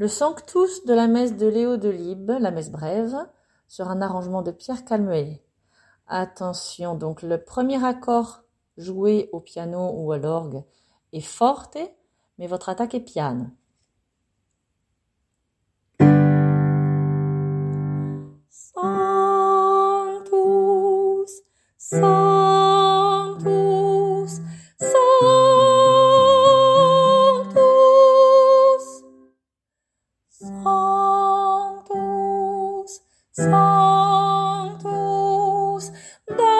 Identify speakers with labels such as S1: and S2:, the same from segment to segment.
S1: Le Sanctus de la messe de Léo de Libe, la messe brève, sur un arrangement de Pierre Calmeet. Attention, donc le premier accord joué au piano ou à l'orgue est forte, mais votre attaque est piano.
S2: Sanctus, Sanctus, Sanctus, Dominus,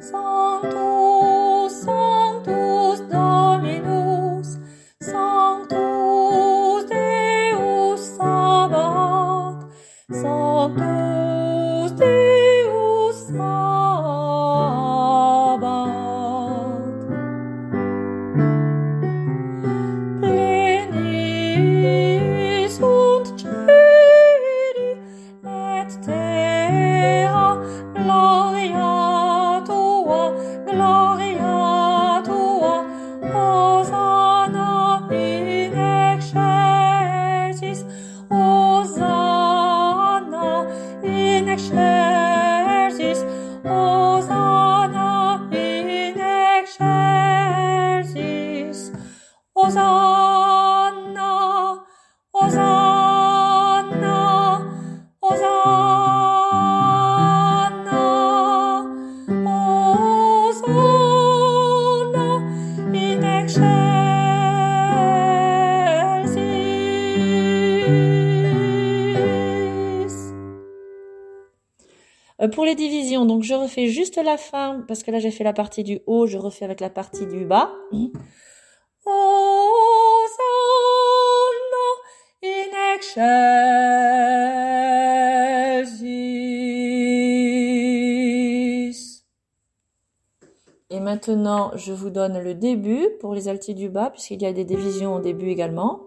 S2: Sanctus, Sanctus, Dominus, Sanctus Deus Sabaoth, Sanctus
S1: Euh, pour les divisions, donc je refais juste la fin, parce que là j'ai fait la partie du haut, je refais avec la partie du bas. Et maintenant, je vous donne le début pour les altis du bas, puisqu'il y a des divisions au début également.